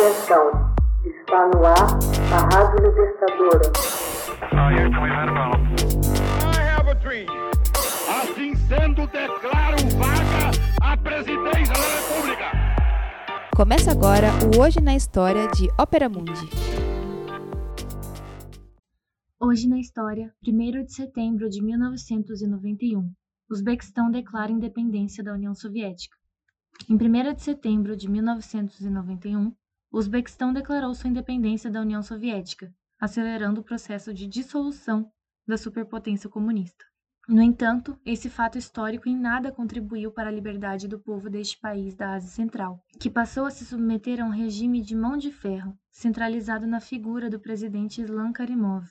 Atenção, está no ar a Rádio Libertadora. Assim sendo, declaro vaga a presidência da República. Começa agora o Hoje na História de Ópera Mundi. Hoje na história, 1 de setembro de 1991, Uzbequistão declara independência da União Soviética. Em 1 de setembro de 1991, o Uzbequistão declarou sua independência da União Soviética, acelerando o processo de dissolução da superpotência comunista. No entanto, esse fato histórico em nada contribuiu para a liberdade do povo deste país da Ásia Central, que passou a se submeter a um regime de mão de ferro, centralizado na figura do presidente Islam Karimov.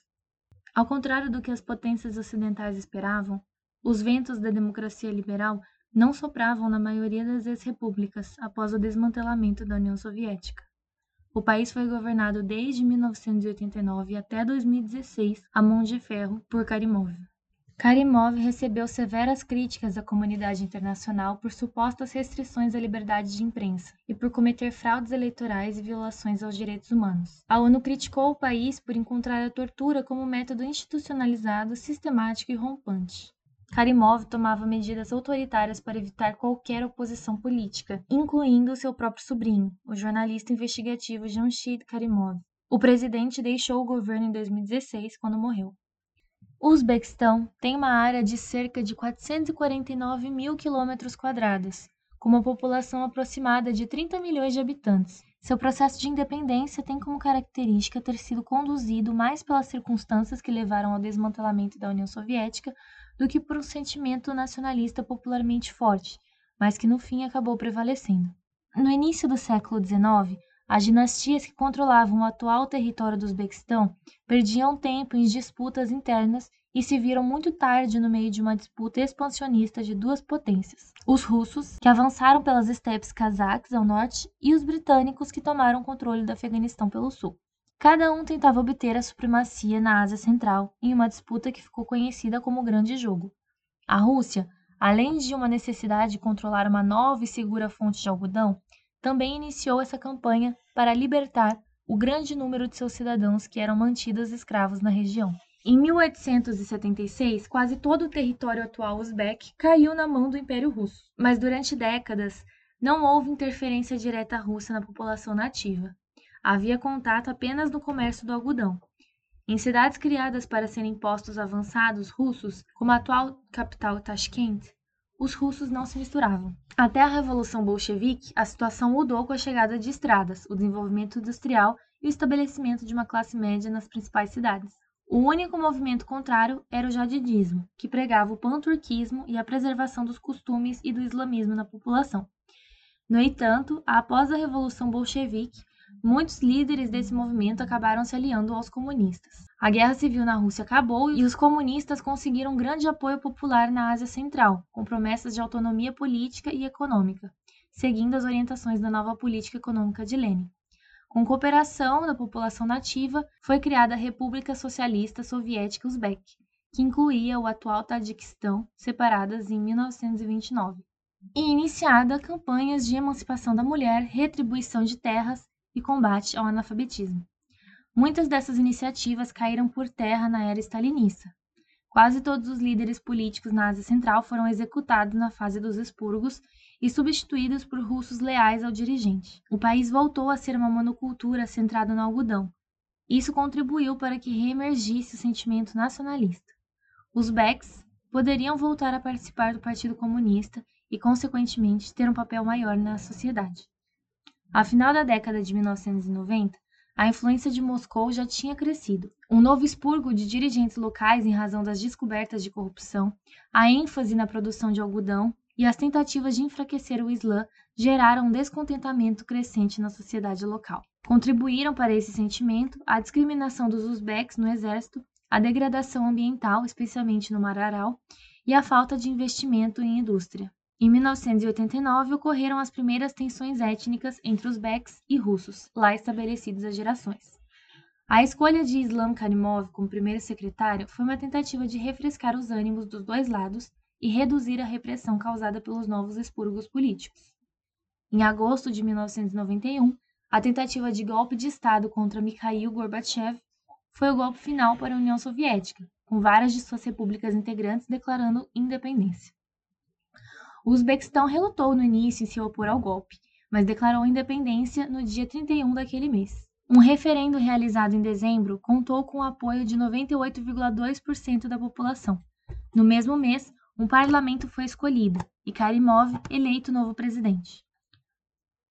Ao contrário do que as potências ocidentais esperavam, os ventos da democracia liberal não sopravam na maioria das ex-repúblicas após o desmantelamento da União Soviética. O país foi governado desde 1989 até 2016 a mão de ferro por Karimov. Karimov recebeu severas críticas da comunidade internacional por supostas restrições à liberdade de imprensa e por cometer fraudes eleitorais e violações aos direitos humanos. A ONU criticou o país por encontrar a tortura como método institucionalizado, sistemático e rompante. Karimov tomava medidas autoritárias para evitar qualquer oposição política, incluindo seu próprio sobrinho, o jornalista investigativo Jamshid Karimov. O presidente deixou o governo em 2016, quando morreu. O Uzbequistão tem uma área de cerca de 449 mil quilômetros quadrados, com uma população aproximada de 30 milhões de habitantes. Seu processo de independência tem como característica ter sido conduzido mais pelas circunstâncias que levaram ao desmantelamento da União Soviética do que por um sentimento nacionalista popularmente forte, mas que no fim acabou prevalecendo. No início do século XIX, as dinastias que controlavam o atual território do Uzbequistão perdiam tempo em disputas internas e se viram muito tarde no meio de uma disputa expansionista de duas potências: os russos, que avançaram pelas estepes cazaques ao norte, e os britânicos, que tomaram controle do Afeganistão pelo sul. Cada um tentava obter a supremacia na Ásia Central em uma disputa que ficou conhecida como Grande Jogo. A Rússia, além de uma necessidade de controlar uma nova e segura fonte de algodão, também iniciou essa campanha para libertar o grande número de seus cidadãos que eram mantidos escravos na região. Em 1876, quase todo o território atual uzbek caiu na mão do Império Russo, mas durante décadas não houve interferência direta russa na população nativa havia contato apenas no comércio do algodão. Em cidades criadas para serem postos avançados russos, como a atual capital Tashkent, os russos não se misturavam. Até a Revolução Bolchevique, a situação mudou com a chegada de estradas, o desenvolvimento industrial e o estabelecimento de uma classe média nas principais cidades. O único movimento contrário era o jadidismo, que pregava o panturquismo e a preservação dos costumes e do islamismo na população. No entanto, após a Revolução Bolchevique, muitos líderes desse movimento acabaram se aliando aos comunistas. A guerra civil na Rússia acabou e os comunistas conseguiram grande apoio popular na Ásia Central, com promessas de autonomia política e econômica, seguindo as orientações da nova política econômica de Lenin. Com cooperação da população nativa, foi criada a República Socialista Soviética Uzbek, que incluía o atual Tajiquistão, separadas em 1929 e iniciada campanhas de emancipação da mulher, retribuição de terras e combate ao analfabetismo. Muitas dessas iniciativas caíram por terra na era stalinista. Quase todos os líderes políticos na Ásia Central foram executados na fase dos expurgos e substituídos por russos leais ao dirigente. O país voltou a ser uma monocultura centrada no algodão. Isso contribuiu para que reemergisse o sentimento nacionalista. Os Beks poderiam voltar a participar do Partido Comunista e, consequentemente, ter um papel maior na sociedade. Ao final da década de 1990, a influência de Moscou já tinha crescido. Um novo expurgo de dirigentes locais em razão das descobertas de corrupção, a ênfase na produção de algodão e as tentativas de enfraquecer o Islã geraram um descontentamento crescente na sociedade local. Contribuíram para esse sentimento a discriminação dos uzbeques no exército, a degradação ambiental, especialmente no Mar Aral, e a falta de investimento em indústria. Em 1989 ocorreram as primeiras tensões étnicas entre os Beks e russos, lá estabelecidos há gerações. A escolha de Islam Karimov como primeiro secretário foi uma tentativa de refrescar os ânimos dos dois lados e reduzir a repressão causada pelos novos expurgos políticos. Em agosto de 1991, A tentativa de golpe de Estado contra Mikhail Gorbachev foi o golpe final para a União Soviética, com várias de suas repúblicas integrantes declarando independência. O Uzbequistão relutou no início em se opor ao golpe, mas declarou independência no dia 31 daquele mês. Um referendo realizado em dezembro contou com o apoio de 98,2% da população. No mesmo mês, um parlamento foi escolhido e Karimov eleito novo presidente.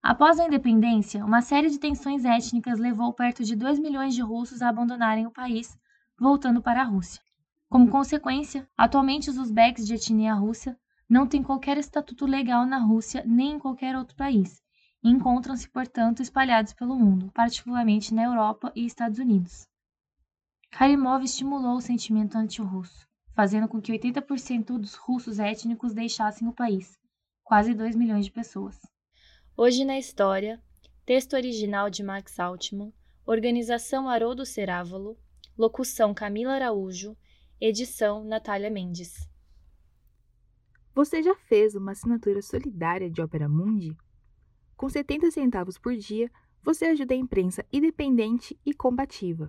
Após a independência, uma série de tensões étnicas levou perto de 2 milhões de russos a abandonarem o país, voltando para a Rússia. Como consequência, atualmente os uzbeques de etnia russa não têm qualquer estatuto legal na Rússia nem em qualquer outro país, e encontram-se, portanto, espalhados pelo mundo, particularmente na Europa e Estados Unidos. Karimov estimulou o sentimento anti-russo, fazendo com que 80% dos russos étnicos deixassem o país, quase 2 milhões de pessoas. Hoje na História, texto original de Max Altman, organização Haroldo Cerávolo, locução Camila Araújo, edição Natália Mendes. Você já fez uma assinatura solidária de Opera Mundi? Com 70 centavos por dia, você ajuda a imprensa independente e combativa.